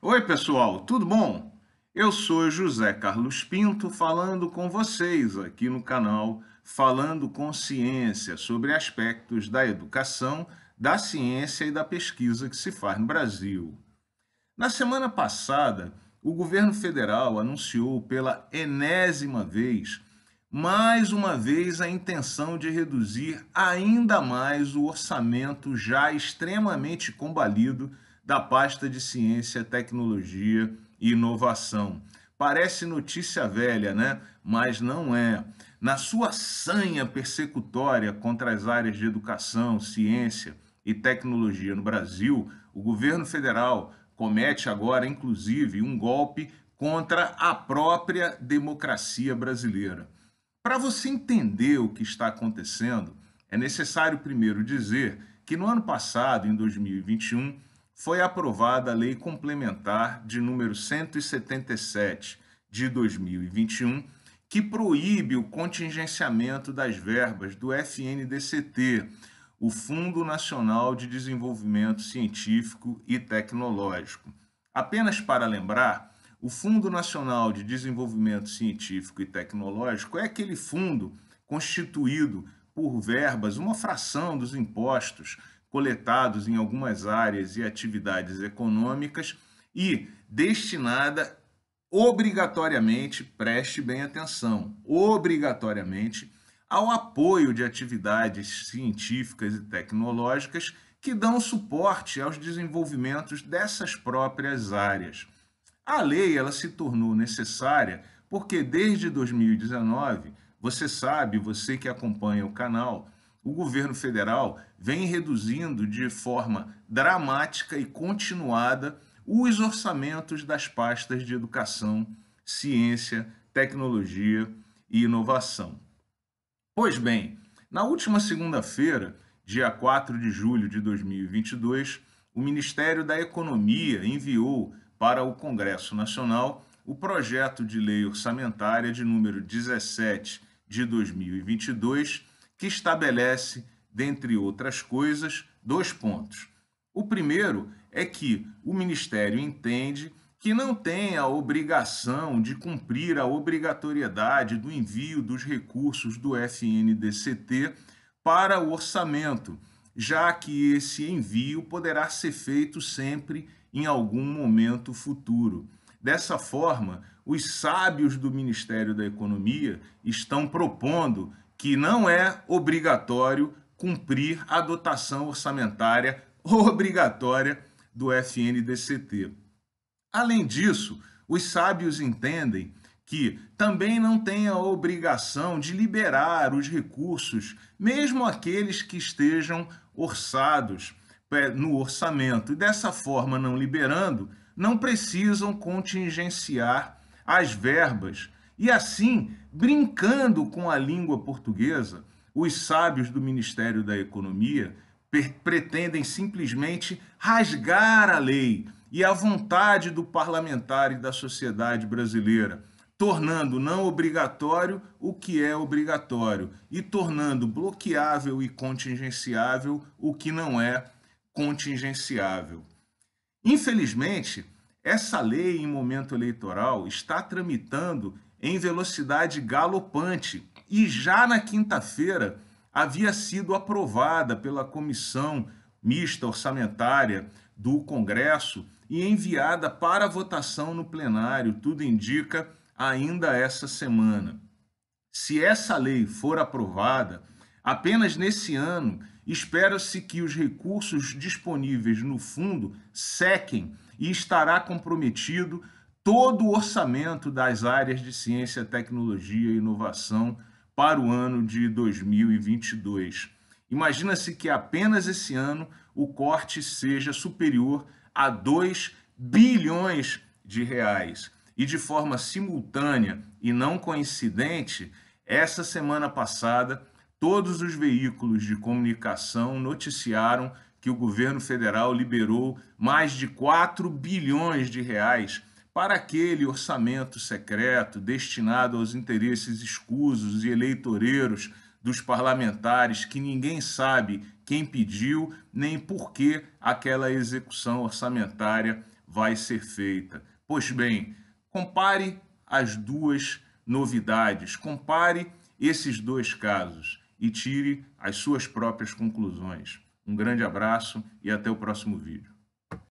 Oi, pessoal, tudo bom? Eu sou José Carlos Pinto falando com vocês aqui no canal Falando com Ciência sobre aspectos da educação, da ciência e da pesquisa que se faz no Brasil. Na semana passada, o governo federal anunciou pela enésima vez, mais uma vez, a intenção de reduzir ainda mais o orçamento já extremamente combalido da pasta de Ciência, Tecnologia e Inovação. Parece notícia velha, né? Mas não é. Na sua sanha persecutória contra as áreas de educação, ciência e tecnologia no Brasil, o governo federal comete agora, inclusive, um golpe contra a própria democracia brasileira. Para você entender o que está acontecendo, é necessário primeiro dizer que no ano passado, em 2021, foi aprovada a Lei Complementar de número 177 de 2021, que proíbe o contingenciamento das verbas do FNDCT, o Fundo Nacional de Desenvolvimento Científico e Tecnológico. Apenas para lembrar, o Fundo Nacional de Desenvolvimento Científico e Tecnológico é aquele fundo constituído por verbas, uma fração dos impostos coletados em algumas áreas e atividades econômicas e destinada obrigatoriamente, preste bem atenção, obrigatoriamente ao apoio de atividades científicas e tecnológicas que dão suporte aos desenvolvimentos dessas próprias áreas. A lei ela se tornou necessária porque desde 2019, você sabe, você que acompanha o canal, o governo federal vem reduzindo de forma dramática e continuada os orçamentos das pastas de educação, ciência, tecnologia e inovação. Pois bem, na última segunda-feira, dia 4 de julho de 2022, o Ministério da Economia enviou para o Congresso Nacional o projeto de lei orçamentária de número 17 de 2022 que estabelece, dentre outras coisas, dois pontos. O primeiro é que o Ministério entende que não tem a obrigação de cumprir a obrigatoriedade do envio dos recursos do FNDCT para o orçamento, já que esse envio poderá ser feito sempre em algum momento futuro. Dessa forma, os sábios do Ministério da Economia estão propondo que não é obrigatório cumprir a dotação orçamentária obrigatória do FNDCT. Além disso, os sábios entendem que também não tem a obrigação de liberar os recursos, mesmo aqueles que estejam orçados no orçamento. E dessa forma, não liberando, não precisam contingenciar as verbas e assim, brincando com a língua portuguesa, os sábios do Ministério da Economia pretendem simplesmente rasgar a lei e a vontade do parlamentar e da sociedade brasileira, tornando não obrigatório o que é obrigatório e tornando bloqueável e contingenciável o que não é contingenciável. Infelizmente, essa lei em momento eleitoral está tramitando em velocidade galopante e já na quinta-feira havia sido aprovada pela Comissão Mista Orçamentária do Congresso e enviada para votação no plenário, tudo indica, ainda essa semana. Se essa lei for aprovada, apenas nesse ano, espera-se que os recursos disponíveis no fundo sequem e estará comprometido todo o orçamento das áreas de ciência, tecnologia e inovação para o ano de 2022. Imagina-se que apenas esse ano o corte seja superior a 2 bilhões de reais. E de forma simultânea e não coincidente, essa semana passada, todos os veículos de comunicação noticiaram que o governo federal liberou mais de 4 bilhões de reais para aquele orçamento secreto destinado aos interesses escusos e eleitoreiros dos parlamentares que ninguém sabe quem pediu nem por que aquela execução orçamentária vai ser feita. Pois bem, compare as duas novidades, compare esses dois casos e tire as suas próprias conclusões. Um grande abraço e até o próximo vídeo.